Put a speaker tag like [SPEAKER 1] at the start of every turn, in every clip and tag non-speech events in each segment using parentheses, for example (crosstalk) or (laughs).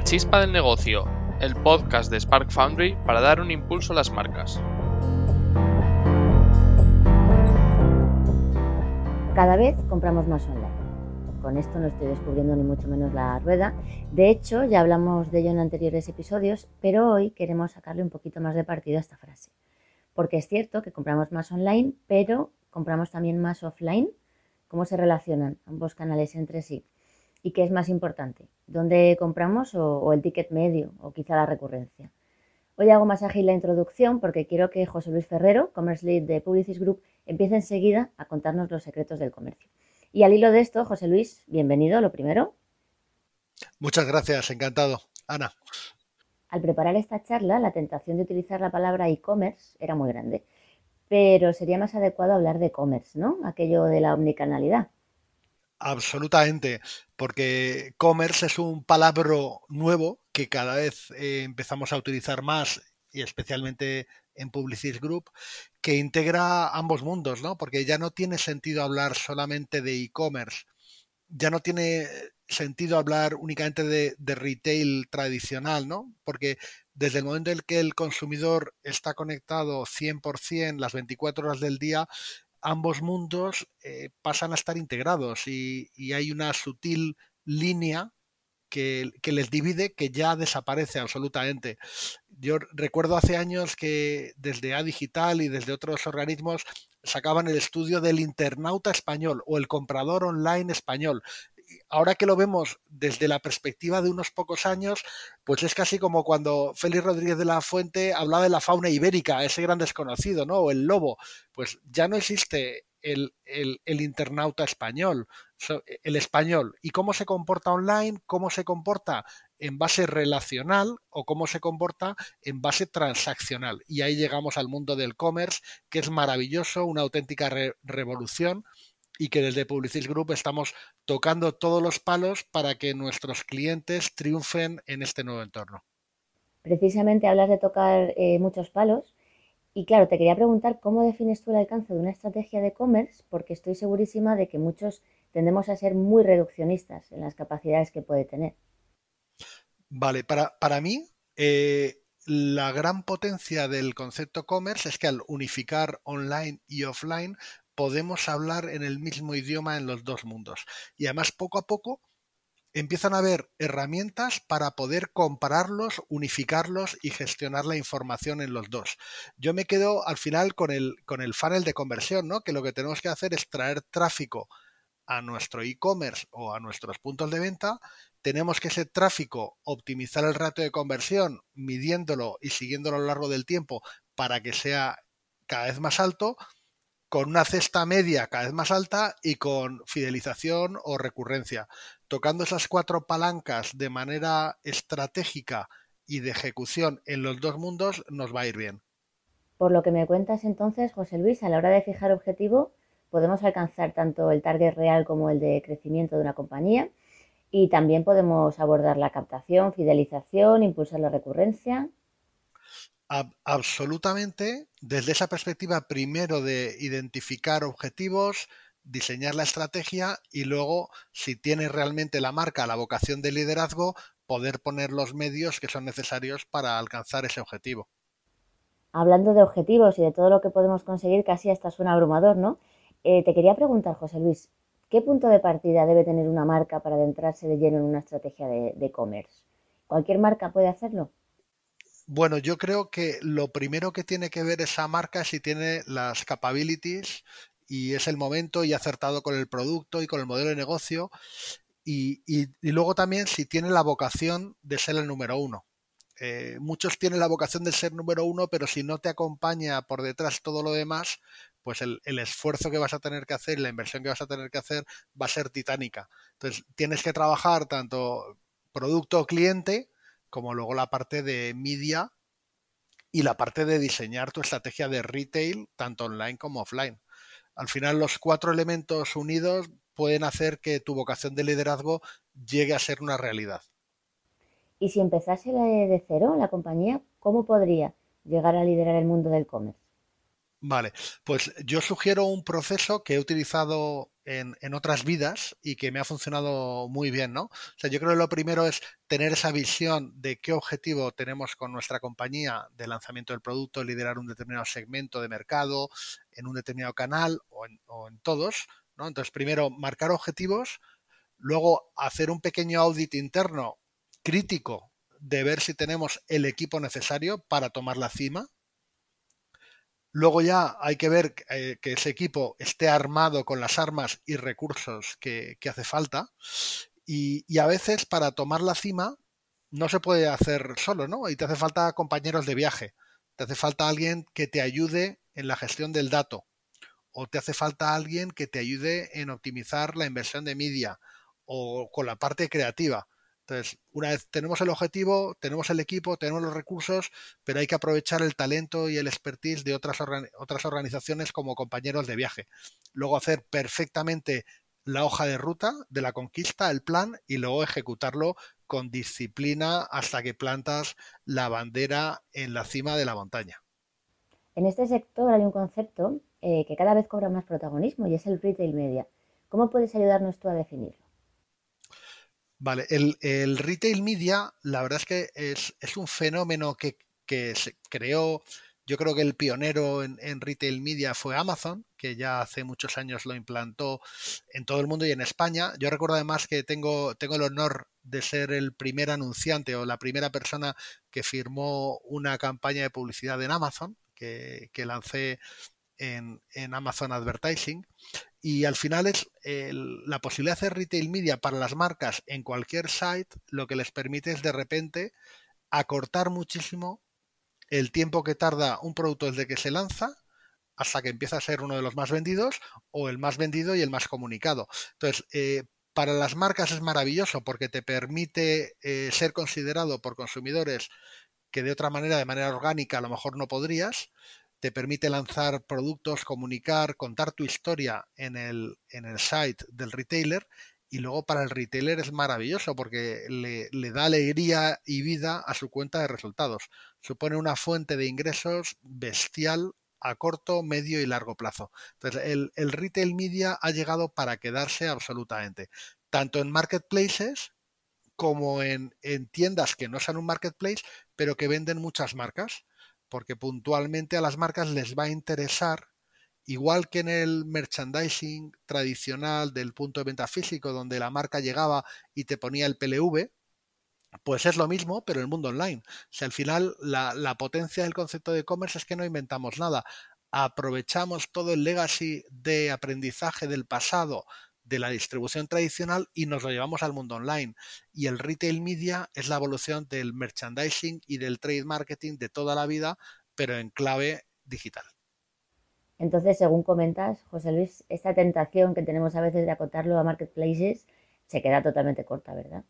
[SPEAKER 1] La Chispa del Negocio, el podcast de Spark Foundry para dar un impulso a las marcas.
[SPEAKER 2] Cada vez compramos más online. Con esto no estoy descubriendo ni mucho menos la rueda. De hecho, ya hablamos de ello en anteriores episodios, pero hoy queremos sacarle un poquito más de partido a esta frase. Porque es cierto que compramos más online, pero compramos también más offline. ¿Cómo se relacionan ambos canales entre sí? ¿Y qué es más importante? ¿Dónde compramos o, el ticket medio o quizá la recurrencia? Hoy hago más ágil la introducción porque quiero que José Luis Ferrero, Commerce Lead de Publicis Group, empiece enseguida a contarnos los secretos del comercio. Y al hilo de esto, José Luis, bienvenido, lo primero.
[SPEAKER 3] Muchas gracias, encantado. Ana.
[SPEAKER 2] Al preparar esta charla, la tentación de utilizar la palabra e-commerce era muy grande, pero sería más adecuado hablar de commerce, ¿no? Aquello de la omnicanalidad.
[SPEAKER 3] Absolutamente, porque commerce es un palabra nuevo que cada vez eh, empezamos a utilizar más y especialmente en Publicis Group, que integra ambos mundos, ¿no? Porque ya no tiene sentido hablar solamente de e-commerce, ya no tiene sentido hablar únicamente de, de, retail tradicional, ¿no? Porque desde el momento en que el consumidor está conectado 100% las 24 horas del día, ambos mundos eh, pasan a estar integrados y, hay una sutil línea que, les divide que ya desaparece absolutamente. Yo recuerdo hace años que desde A Digital y desde otros organismos sacaban el estudio del internauta español o el comprador online español ahora que lo vemos desde la perspectiva de unos pocos años, pues es casi como cuando Félix Rodríguez de la Fuente hablaba de la fauna ibérica, ese gran desconocido, ¿no? O el lobo. Pues ya no existe el, internauta español, el español. ¿Y cómo se comporta online? ¿Cómo se comporta en base relacional o cómo se comporta en base transaccional? Y ahí llegamos al mundo del commerce, que es maravilloso, una auténtica revolución y que desde Publicis Group estamos tocando todos los palos para que nuestros clientes triunfen en este nuevo entorno.
[SPEAKER 2] Precisamente hablas de tocar eh, muchos palos y claro, te quería preguntar cómo defines tú el alcance de una estrategia de e-commerce porque estoy segurísima de que muchos tendemos a ser muy reduccionistas en las capacidades que puede tener.
[SPEAKER 3] Vale, para, para mí eh, la gran potencia del concepto commerce es que al unificar online y offline podemos hablar en el mismo idioma en los dos mundos. Y además, poco a poco, empiezan a haber herramientas para poder compararlos, unificarlos y gestionar la información en los dos. Yo me quedo al final con el, con el funnel de conversión, ¿no? Que lo que tenemos que hacer es traer tráfico a nuestro e-commerce o a nuestros puntos de venta. Tenemos que ese tráfico optimizar el ratio de conversión, midiéndolo y siguiéndolo a lo largo del tiempo para que sea cada vez más alto con una cesta media cada vez más alta y con fidelización o recurrencia. Tocando esas cuatro palancas de manera estratégica y de ejecución en los dos mundos nos va a ir bien.
[SPEAKER 2] Por lo que me cuentas entonces, José Luis, a la hora de fijar objetivo, podemos alcanzar tanto el target real como el de crecimiento de una compañía y también podemos abordar la captación, fidelización, impulsar la recurrencia
[SPEAKER 3] absolutamente desde esa perspectiva primero de identificar objetivos, diseñar la estrategia y luego, si tiene realmente la marca la vocación de liderazgo, poder poner los medios que son necesarios para alcanzar ese objetivo.
[SPEAKER 2] Hablando de objetivos y de todo lo que podemos conseguir, casi hasta suena abrumador, ¿no? Eh, te quería preguntar, José Luis, ¿qué punto de partida debe tener una marca para adentrarse de lleno en una estrategia de e-commerce? ¿Cualquier marca puede hacerlo?
[SPEAKER 3] Bueno, yo creo que lo primero que tiene que ver esa marca es si tiene las capabilities y es el momento y acertado con el producto y con el modelo de negocio y, luego también si tiene la vocación de ser el número uno. Eh, muchos tienen la vocación de ser número uno, pero si no te acompaña por detrás todo lo demás, pues el, el, esfuerzo que vas a tener que hacer, la inversión que vas a tener que hacer va a ser titánica. Entonces tienes que trabajar tanto producto o cliente, como luego la parte de media y la parte de diseñar tu estrategia de retail, tanto online como offline. Al final, los cuatro elementos unidos pueden hacer que tu vocación de liderazgo llegue a ser una realidad.
[SPEAKER 2] Y si empezase de cero la compañía, ¿cómo podría llegar a liderar el mundo del commerce?
[SPEAKER 3] Vale, pues yo sugiero un proceso que he utilizado en, otras vidas y que me ha funcionado muy bien, ¿no? O sea, yo creo que lo primero es tener esa visión de qué objetivo tenemos con nuestra compañía de lanzamiento del producto, liderar un determinado segmento de mercado, en un determinado canal o en, o en todos, ¿no? Entonces, primero, marcar objetivos, luego hacer un pequeño audit interno crítico de ver si tenemos el equipo necesario para tomar la cima, Luego ya hay que ver eh, que ese equipo esté armado con las armas y recursos que, hace falta. Y, y, a veces para tomar la cima no se puede hacer solo, ¿no? Y te hace falta compañeros de viaje. Te hace falta alguien que te ayude en la gestión del dato. O te hace falta alguien que te ayude en optimizar la inversión de media o con la parte creativa. Entonces, una vez tenemos el objetivo, tenemos el equipo, tenemos los recursos, pero hay que aprovechar el talento y el expertise de otras, otras organizaciones como compañeros de viaje. Luego hacer perfectamente la hoja de ruta de la conquista, el plan, y luego ejecutarlo con disciplina hasta que plantas la bandera en la cima de la montaña.
[SPEAKER 2] En este sector hay un concepto eh, que cada vez cobra más protagonismo y es el retail media. ¿Cómo puedes ayudarnos tú a definirlo?
[SPEAKER 3] Vale, el, el, retail media, la verdad es que es, es un fenómeno que, que, se creó, yo creo que el pionero en, en, retail media fue Amazon, que ya hace muchos años lo implantó en todo el mundo y en España. Yo recuerdo además que tengo, tengo el honor de ser el primer anunciante o la primera persona que firmó una campaña de publicidad en Amazon, que, que lancé en, Amazon Advertising. Y al final es la posibilidad de hacer retail media para las marcas en cualquier site, lo que les permite es de repente acortar muchísimo el tiempo que tarda un producto desde que se lanza hasta que empieza a ser uno de los más vendidos o el más vendido y el más comunicado. Entonces, eh, para las marcas es maravilloso porque te permite eh, ser considerado por consumidores que de otra manera, de manera orgánica, a lo mejor no podrías, te permite lanzar productos, comunicar, contar tu historia en el, en el site del retailer y luego para el retailer es maravilloso porque le, le, da alegría y vida a su cuenta de resultados. Supone una fuente de ingresos bestial a corto, medio y largo plazo. Entonces, el, el retail media ha llegado para quedarse absolutamente, tanto en marketplaces como en, en tiendas que no sean un marketplace, pero que venden muchas marcas porque puntualmente a las marcas les va a interesar, igual que en el merchandising tradicional del punto de venta físico, donde la marca llegaba y te ponía el PLV, pues es lo mismo, pero en el mundo online. O sea, al final la, la potencia del concepto de e-commerce es que no inventamos nada. Aprovechamos todo el legacy de aprendizaje del pasado de la distribución tradicional y nos lo llevamos al mundo online. Y el retail media es la evolución del merchandising y del trade marketing de toda la vida, pero en clave digital.
[SPEAKER 2] Entonces, según comentas, José Luis, esta tentación que tenemos a veces de acotarlo a marketplaces se queda totalmente corta, ¿verdad?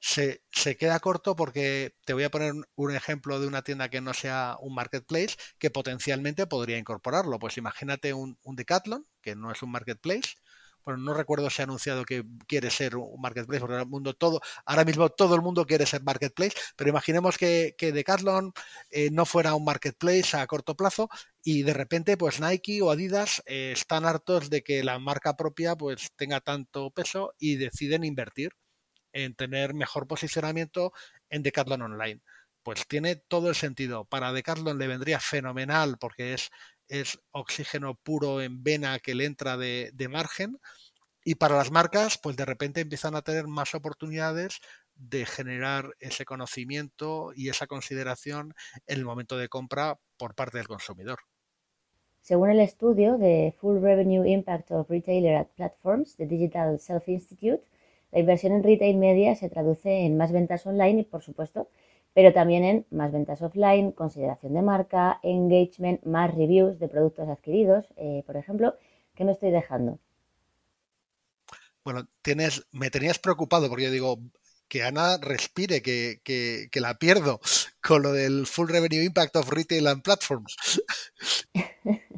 [SPEAKER 3] Se, queda corto porque te voy a poner un ejemplo de una tienda que no sea un marketplace que potencialmente podría incorporarlo. Pues imagínate un, un Decathlon, que no es un marketplace. Bueno, no recuerdo si ha anunciado que quiere ser un marketplace, porque el mundo todo, ahora mismo todo el mundo quiere ser marketplace, pero imaginemos que, que Decathlon eh, no fuera un marketplace a corto plazo y de repente pues Nike o Adidas eh, están hartos de que la marca propia pues tenga tanto peso y deciden invertir en tener mejor posicionamiento en Decathlon Online. Pues tiene todo el sentido. Para Decathlon le vendría fenomenal porque es, es oxígeno puro en vena que le entra de, de margen. Y para las marcas, pues de repente empiezan a tener más oportunidades de generar ese conocimiento y esa consideración en el momento de compra por parte del consumidor.
[SPEAKER 2] Según el estudio de Full Revenue Impact of Retailer at Platforms de Digital Self Institute, la inversión en retail media se traduce en más ventas online y, por supuesto, pero también en más ventas offline, consideración de marca, engagement, más reviews de productos adquiridos, eh, por ejemplo, ¿qué me estoy dejando?
[SPEAKER 3] Bueno, tienes, me tenías preocupado porque yo digo que Ana respire, que, que, que la pierdo (laughs) con lo del Full Revenue Impact of Retail and Platforms. (laughs)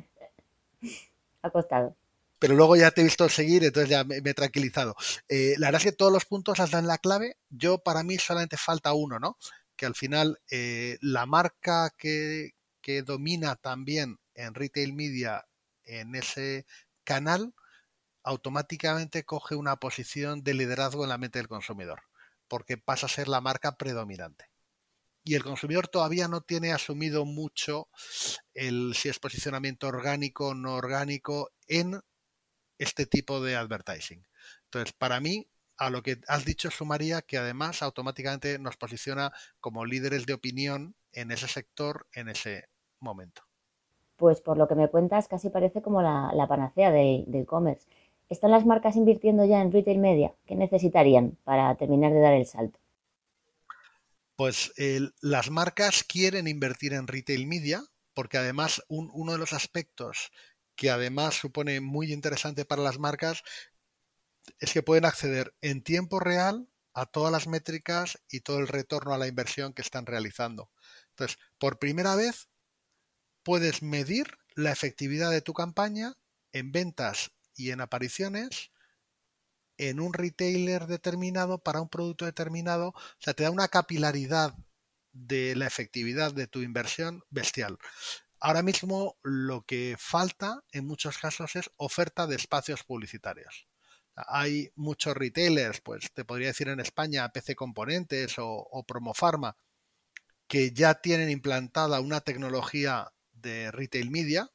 [SPEAKER 2] ha costado
[SPEAKER 3] pero luego ya te he visto seguir, entonces ya me, he tranquilizado. Eh, la verdad es que todos los puntos has dado en la clave. Yo, para mí, solamente falta uno, ¿no? Que al final eh, la marca que, que domina también en retail media en ese canal automáticamente coge una posición de liderazgo en la mente del consumidor, porque pasa a ser la marca predominante. Y el consumidor todavía no tiene asumido mucho el si es posicionamiento orgánico o no orgánico en este tipo de advertising. Entonces, para mí, a lo que has dicho sumaría que además automáticamente nos posiciona como líderes de opinión en ese sector en ese momento.
[SPEAKER 2] Pues por lo que me cuentas, casi parece como la, panacea del e-commerce. ¿Están las marcas invirtiendo ya en retail media? ¿Qué necesitarían para terminar de dar el salto?
[SPEAKER 3] Pues las marcas quieren invertir en retail media porque además uno de los aspectos que además supone muy interesante para las marcas es que pueden acceder en tiempo real a todas las métricas y todo el retorno a la inversión que están realizando. Entonces, por primera vez puedes medir la efectividad de tu campaña en ventas y en apariciones en un retailer determinado para un producto determinado. O sea, te da una capilaridad de la efectividad de tu inversión bestial. Ahora mismo lo que falta en muchos casos es oferta de espacios publicitarios. Hay muchos retailers, pues te podría decir en España PC Componentes o, o Promofarma, que ya tienen implantada una tecnología de retail media.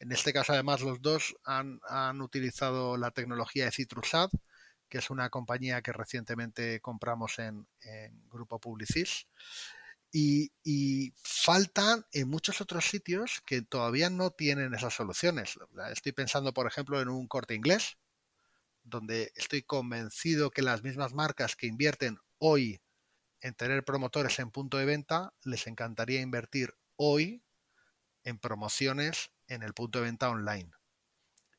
[SPEAKER 3] En este caso, además, los dos han, utilizado la tecnología de Citrusad, que es una compañía que recientemente compramos en, Grupo Publicis. Y, faltan en muchos otros sitios que todavía no tienen esas soluciones. Estoy pensando, por ejemplo, en un corte inglés, donde estoy convencido que las mismas marcas que invierten hoy en tener promotores en punto de venta, les encantaría invertir hoy en promociones en el punto de venta online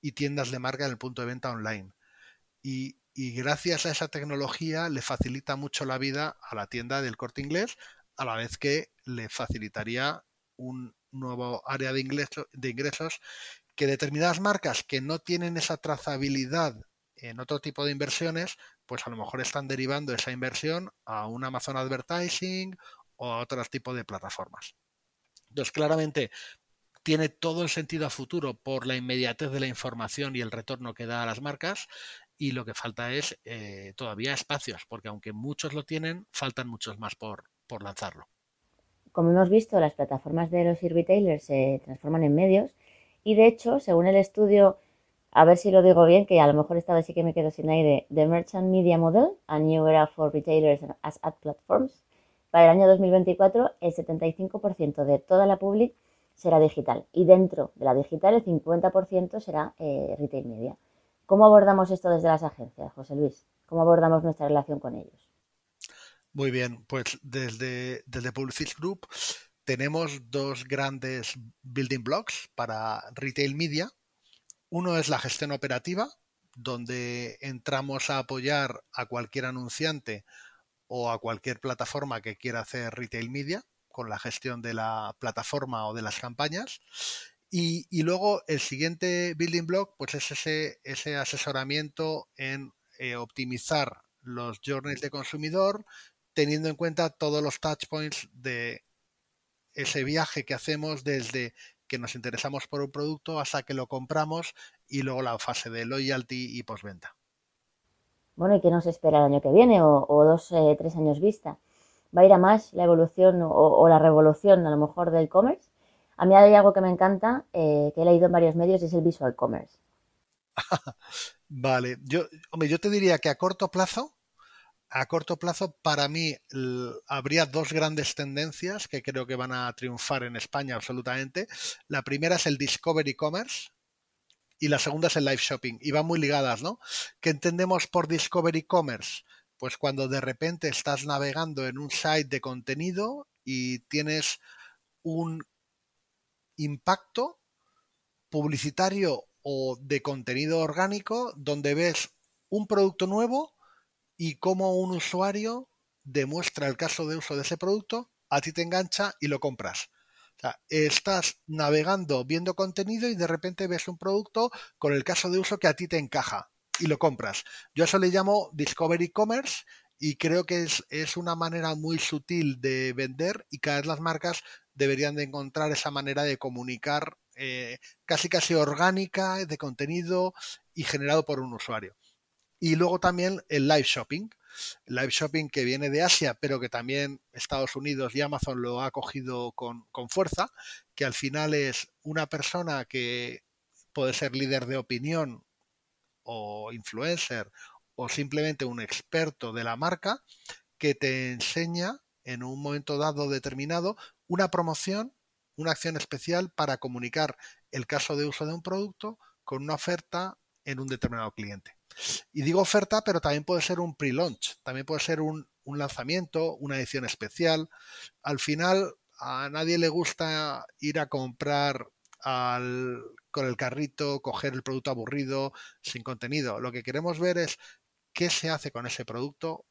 [SPEAKER 3] y tiendas de marca en el punto de venta online. Y, y, gracias a esa tecnología le facilita mucho la vida a la tienda del corte inglés, a la vez que le facilitaría un nuevo área de, ingresos, de ingresos que determinadas marcas que no tienen esa trazabilidad en otro tipo de inversiones, pues a lo mejor están derivando esa inversión a un Amazon Advertising o a otro tipo de plataformas. Entonces, claramente tiene todo el sentido a futuro por la inmediatez de la información y el retorno que da a las marcas y lo que falta es eh, todavía espacios, porque aunque muchos lo tienen, faltan muchos más por, por lanzarlo.
[SPEAKER 2] Como hemos visto, las plataformas de los e-retailers se transforman en medios y de hecho, según el estudio a ver si lo digo bien, que a lo mejor esta vez sí que me quedo sin aire, The Merchant Media Model, A New Era for Retailers as Ad Platforms. Para el año 2024, el 75% de toda la public será digital y dentro de la digital el 50% será eh, retail media. ¿Cómo abordamos esto desde las agencias, José Luis? ¿Cómo abordamos nuestra relación con ellos?
[SPEAKER 3] Muy bien, pues desde, desde Publicis Group tenemos dos grandes building blocks para retail media uno es la gestión operativa, donde entramos a apoyar a cualquier anunciante o a cualquier plataforma que quiera hacer retail media con la gestión de la plataforma o de las campañas. Y, luego el siguiente building block, pues es ese, ese asesoramiento en eh, optimizar los journeys de consumidor, teniendo en cuenta todos los touch points de ese viaje que hacemos desde que nos interesamos por un producto hasta que lo compramos y luego la fase de loyalty y postventa.
[SPEAKER 2] Bueno, ¿y qué nos espera el año que viene o, dos, eh, tres años vista? ¿Va a ir a más la evolución o, la revolución a lo mejor del e-commerce? A mí hay algo que me encanta, eh, que he leído en varios medios, y es el visual commerce. (laughs)
[SPEAKER 3] vale, yo, hombre, yo te diría que a corto plazo a corto plazo, para mí habría dos grandes tendencias que creo que van a triunfar en España absolutamente. La primera es el Discovery Commerce y la segunda es el Live Shopping. Y van muy ligadas, ¿no? ¿Qué entendemos por Discovery Commerce? Pues cuando de repente estás navegando en un site de contenido y tienes un impacto publicitario o de contenido orgánico donde ves un producto nuevo y cómo un usuario demuestra el caso de uso de ese producto, a ti te engancha y lo compras. O sea, estás navegando viendo contenido y de repente ves un producto con el caso de uso que a ti te encaja y lo compras. Yo eso le llamo Discovery Commerce y creo que es, es, una manera muy sutil de vender y cada vez las marcas deberían de encontrar esa manera de comunicar eh, casi casi orgánica de contenido y generado por un usuario. Y luego también el live shopping. Live shopping que viene de Asia, pero que también Estados Unidos y Amazon lo ha cogido con, con fuerza, que al final es una persona que puede ser líder de opinión o influencer o simplemente un experto de la marca que te enseña en un momento dado determinado una promoción, una acción especial para comunicar el caso de uso de un producto con una oferta en un determinado cliente. Y digo oferta, pero también puede ser un pre-launch, también puede ser un, lanzamiento, una edición especial. Al final, a nadie le gusta ir a comprar con el carrito, coger el producto aburrido, sin contenido. Lo que queremos ver es qué se hace con ese producto,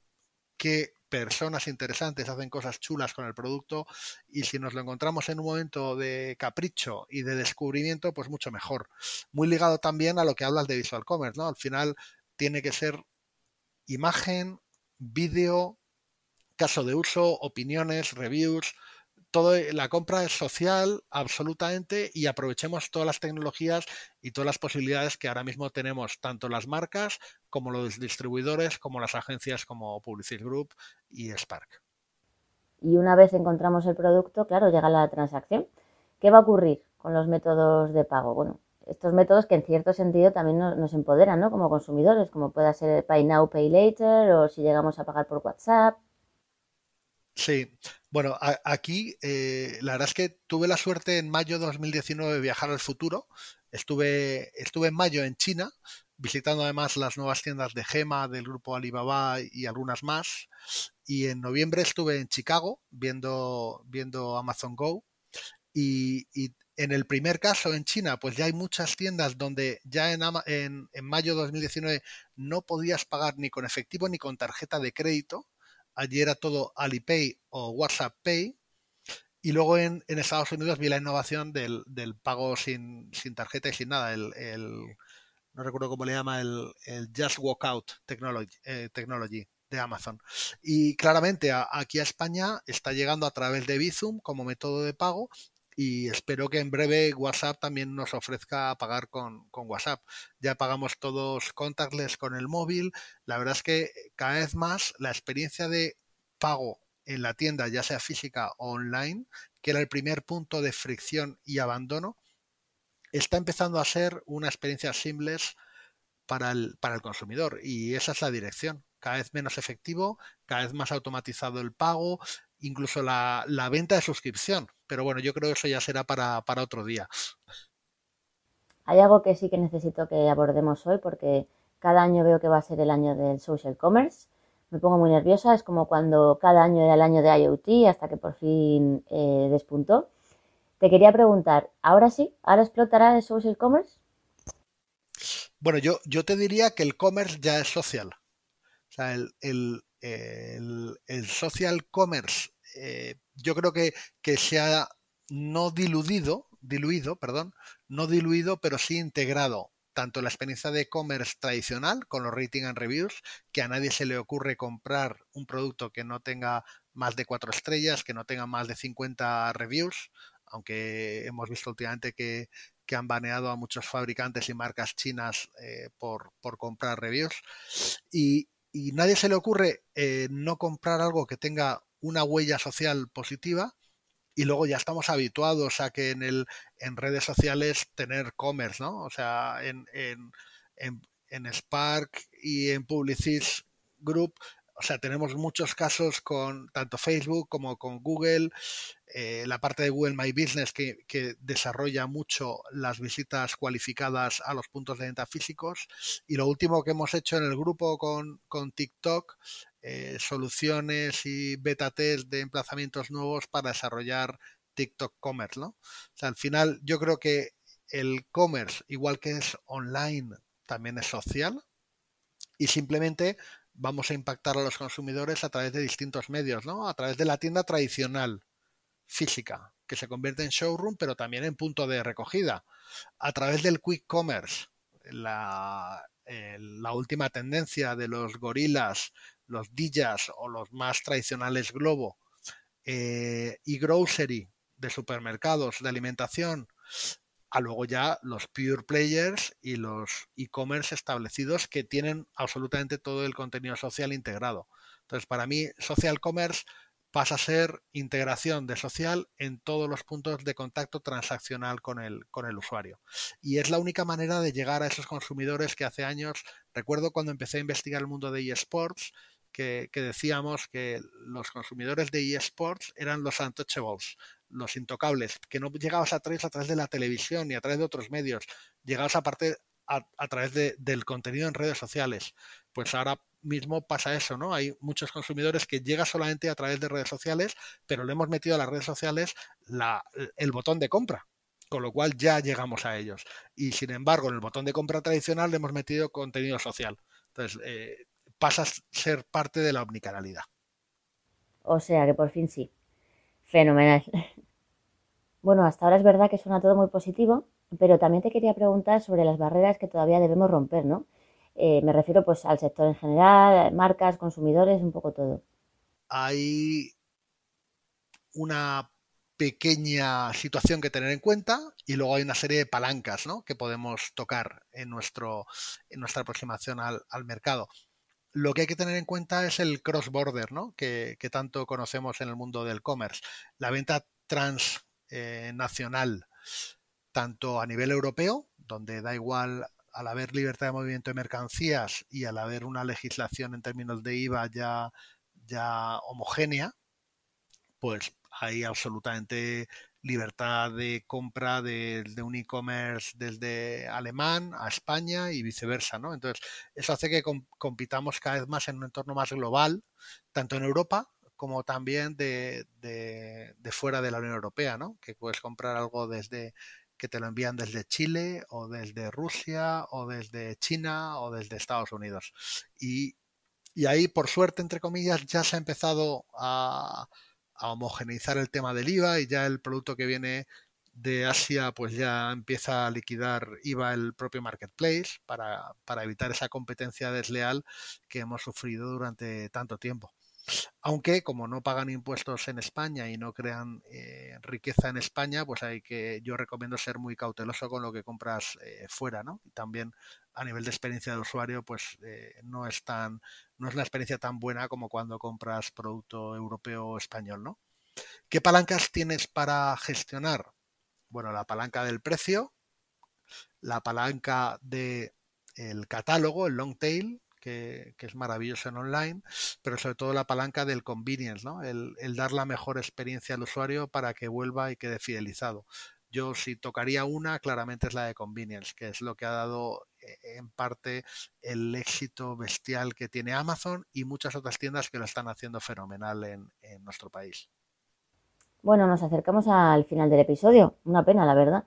[SPEAKER 3] qué personas interesantes hacen cosas chulas con el producto y si nos lo encontramos en un momento de capricho y de descubrimiento, pues mucho mejor. Muy ligado también a lo que hablas de visual commerce, ¿no? Al final tiene que ser imagen, vídeo, caso de uso, opiniones, reviews, todo la compra es social absolutamente y aprovechemos todas las tecnologías y todas las posibilidades que ahora mismo tenemos tanto las marcas como los distribuidores como las agencias como Publicis Group y Spark.
[SPEAKER 2] Y una vez encontramos el producto, claro, llega la transacción. ¿Qué va a ocurrir con los métodos de pago? Bueno, estos métodos que en cierto sentido también nos, empoderan, ¿no? Como consumidores, como pueda ser Pay Now, Pay Later o si llegamos a pagar por WhatsApp.
[SPEAKER 3] Sí, bueno, aquí eh, la verdad es que tuve la suerte en mayo de 2019 de viajar al futuro. Estuve, estuve en mayo en China, visitando además las nuevas tiendas de Gema del grupo Alibaba y algunas más. Y en noviembre estuve en Chicago viendo, viendo Amazon Go. Y, en el primer caso en China, pues ya hay muchas tiendas donde ya en, en, en mayo de 2019 no podías pagar ni con efectivo ni con tarjeta de crédito allí era todo Alipay o WhatsApp Pay. Y luego en, Estados Unidos vi la innovación del, pago sin, tarjeta y sin nada, no recuerdo cómo le llama, el, Just Walk Out eh, Technology de Amazon. Y claramente aquí a España está llegando a través de Bizum como método de pago y espero que en breve WhatsApp también nos ofrezca pagar con, WhatsApp. Ya pagamos todos contactless con el móvil. La verdad es que cada vez más la experiencia de pago en la tienda, ya sea física o online, que era el primer punto de fricción y abandono, está empezando a ser una experiencia simples para el, para el consumidor. Y esa es la dirección. Cada vez menos efectivo, cada vez más automatizado el pago, incluso la, venta de suscripción. Pero bueno, yo creo que eso ya será para, otro día.
[SPEAKER 2] Hay algo que sí que necesito que abordemos hoy porque cada año veo que va a ser el año del social commerce. Me pongo muy nerviosa, es como cuando cada año era el año de IoT hasta que por fin eh, despuntó. Te quería preguntar, ¿ahora sí? ¿Ahora explotará el social commerce?
[SPEAKER 3] Bueno, yo, yo te diría que el commerce ya es social. O sea, el, el, social commerce eh, yo creo que, que, se ha no diluido, diluido, perdón, no diluido, pero sí integrado tanto la experiencia de e-commerce tradicional con los rating and reviews, que a nadie se le ocurre comprar un producto que no tenga más de cuatro estrellas, que no tenga más de 50 reviews, aunque hemos visto últimamente que, que han baneado a muchos fabricantes y marcas chinas eh, por, por, comprar reviews. Y, y nadie se le ocurre eh, no comprar algo que tenga una huella social positiva y luego ya estamos habituados a que en el en redes sociales tener commerce, ¿no? O sea, en, en, en, en Spark y en Publicis Group o sea, tenemos muchos casos con tanto Facebook como con Google, eh, la parte de Google My Business que, desarrolla mucho las visitas cualificadas a los puntos de venta físicos. Y lo último que hemos hecho en el grupo con, TikTok, eh, soluciones y beta test de emplazamientos nuevos para desarrollar TikTok Commerce, ¿no? O sea, al final yo creo que el commerce, igual que es online, también es social y simplemente vamos a impactar a los consumidores a través de distintos medios, ¿no? A través de la tienda tradicional, física, que se convierte en showroom, pero también en punto de recogida. A través del quick commerce, la, última tendencia de los gorilas, los dillas o los más tradicionales globo, eh, y grocery de supermercados, de alimentación, a luego ya los pure players y los e-commerce establecidos que tienen absolutamente todo el contenido social integrado. Entonces, para mí, social commerce pasa a ser integración de social en todos los puntos de contacto transaccional con el, con el usuario. Y es la única manera de llegar a esos consumidores que hace años, recuerdo cuando empecé a investigar el mundo de eSports, que, decíamos que los consumidores de eSports eran los untouchables, los intocables, que no llegabas a través, a través de la televisión ni a través de otros medios, llegabas a, parte, a, través de, del contenido en redes sociales. Pues ahora mismo pasa eso, ¿no? Hay muchos consumidores que llegan solamente a través de redes sociales, pero le hemos metido a las redes sociales el botón de compra, con lo cual ya llegamos a ellos. Y sin embargo, en el botón de compra tradicional le hemos metido contenido social. Entonces, eh, pasa a ser parte de la omnicanalidad.
[SPEAKER 2] O sea que por fin sí. Fenomenal. (laughs) Bueno, hasta ahora es verdad que suena todo muy positivo, pero también te quería preguntar sobre las barreras que todavía debemos romper, ¿no? Eh, me refiero pues al sector en general, marcas, consumidores, un poco todo.
[SPEAKER 3] Hay una pequeña situación que tener en cuenta y luego hay una serie de palancas ¿no? que podemos tocar en, nuestro, en nuestra aproximación al, al, mercado. Lo que hay que tener en cuenta es el cross-border ¿no? que, que, tanto conocemos en el mundo del commerce. La venta transnacional, eh, tanto a nivel europeo, donde da igual al haber libertad de movimiento de mercancías y al haber una legislación en términos de IVA ya, ya homogénea, pues hay absolutamente libertad de compra de, un e-commerce desde alemán a España y viceversa, ¿no? Entonces, eso hace que com compitamos cada vez más en un entorno más global, tanto en Europa como también de, fuera de la Unión Europea, ¿no? Que puedes comprar algo desde que te lo envían desde Chile o desde Rusia o desde China o desde Estados Unidos. Y ahí, por suerte, entre comillas, ya se ha empezado a, a, homogeneizar el tema del IVA y ya el producto que viene de Asia pues ya empieza a liquidar IVA el propio marketplace para, para evitar esa competencia desleal que hemos sufrido durante tanto tiempo. Aunque como no pagan impuestos en España y no crean eh, riqueza en España, pues hay que, yo recomiendo ser muy cauteloso con lo que compras eh, fuera, ¿no? Y también a nivel de experiencia de usuario, pues eh, no es tan, no es una experiencia tan buena como cuando compras producto europeo o español, ¿no? ¿Qué palancas tienes para gestionar? Bueno, la palanca del precio, la palanca de el catálogo, el long tail, que, que, es maravilloso en online, pero sobre todo la palanca del convenience, ¿no? El, el, dar la mejor experiencia al usuario para que vuelva y quede fidelizado. Yo si tocaría una, claramente es la de convenience, que es lo que ha dado eh, en parte el éxito bestial que tiene Amazon y muchas otras tiendas que lo están haciendo fenomenal en, en nuestro país.
[SPEAKER 2] Bueno, nos acercamos al final del episodio. Una pena, la verdad.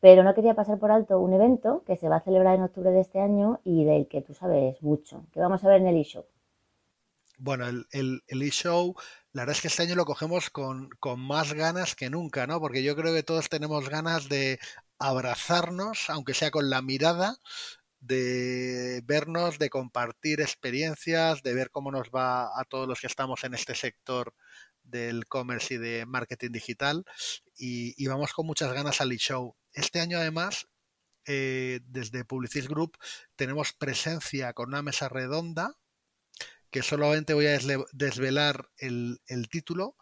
[SPEAKER 2] Pero no quería pasar por alto un evento que se va a celebrar en octubre de este año y del que tú sabes mucho, que vamos a ver en el eShow.
[SPEAKER 3] Bueno, el, el, el eShow, la verdad es que este año lo cogemos con, con, más ganas que nunca, ¿no? Porque yo creo que todos tenemos ganas de abrazarnos, aunque sea con la mirada, de vernos, de compartir experiencias, de ver cómo nos va a todos los que estamos en este sector del commerce y de marketing digital y, y vamos con muchas ganas al eShow. Este año además, eh, desde Publicis Group, tenemos presencia con una mesa redonda que solamente voy a desvelar el, título,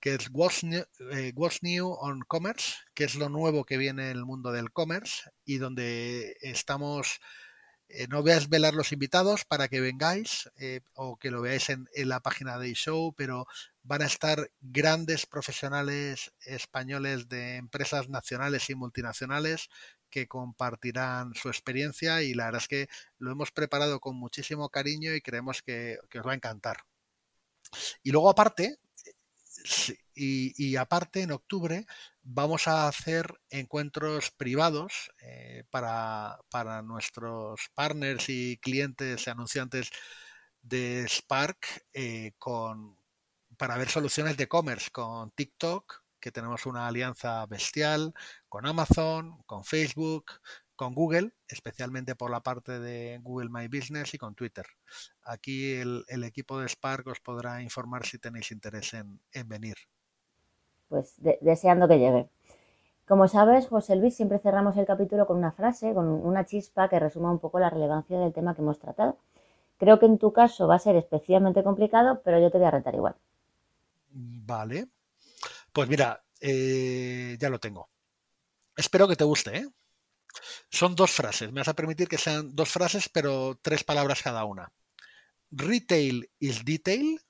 [SPEAKER 3] que es What's new, eh, new, on Commerce, que es lo nuevo que viene en el mundo del commerce y donde estamos eh, no voy a desvelar los invitados para que vengáis eh, o que lo veáis en, en, la página de show, pero van a estar grandes profesionales españoles de empresas nacionales y multinacionales que compartirán su experiencia y la verdad es que lo hemos preparado con muchísimo cariño y creemos que, que os va a encantar. Y luego aparte, y, aparte en octubre vamos a hacer encuentros privados eh, para, para, nuestros partners y clientes y anunciantes de Spark eh, con, para ver soluciones de e-commerce con TikTok, que tenemos una alianza bestial, con Amazon, con Facebook, con Google, especialmente por la parte de Google My Business y con Twitter. Aquí el, el equipo de Spark os podrá informar si tenéis interés en, en venir.
[SPEAKER 2] Pues de, deseando que llegue. Como sabes, José Luis, siempre cerramos el capítulo con una frase, con una chispa que resuma un poco la relevancia del tema que hemos tratado. Creo que en tu caso va a ser especialmente complicado, pero yo te voy a retar igual.
[SPEAKER 3] Vale. Pues mira, eh, ya lo tengo. Espero que te guste. ¿eh? Son dos frases. Me vas a permitir que sean dos frases, pero tres palabras cada una. Retail is detail.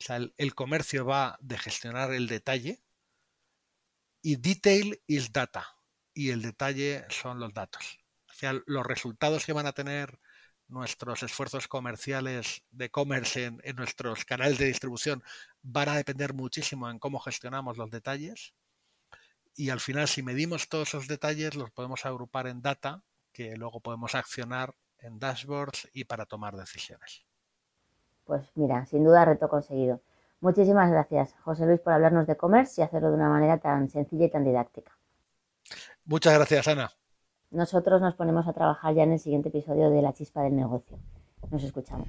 [SPEAKER 3] O sea, el, comercio va de gestionar el detalle. Y detail is data. Y el detalle son los datos. O sea, los resultados que van a tener nuestros esfuerzos comerciales de e-commerce en, en, nuestros canales de distribución van a depender muchísimo en cómo gestionamos los detalles. Y al final, si medimos todos esos detalles, los podemos agrupar en data que luego podemos accionar en dashboards y para tomar decisiones.
[SPEAKER 2] Pues mira, sin duda reto conseguido. Muchísimas gracias, José Luis, por hablarnos de e-commerce y hacerlo de una manera tan sencilla y tan didáctica.
[SPEAKER 3] Muchas gracias, Ana.
[SPEAKER 2] Nosotros nos ponemos a trabajar ya en el siguiente episodio de La Chispa del Negocio. Nos escuchamos.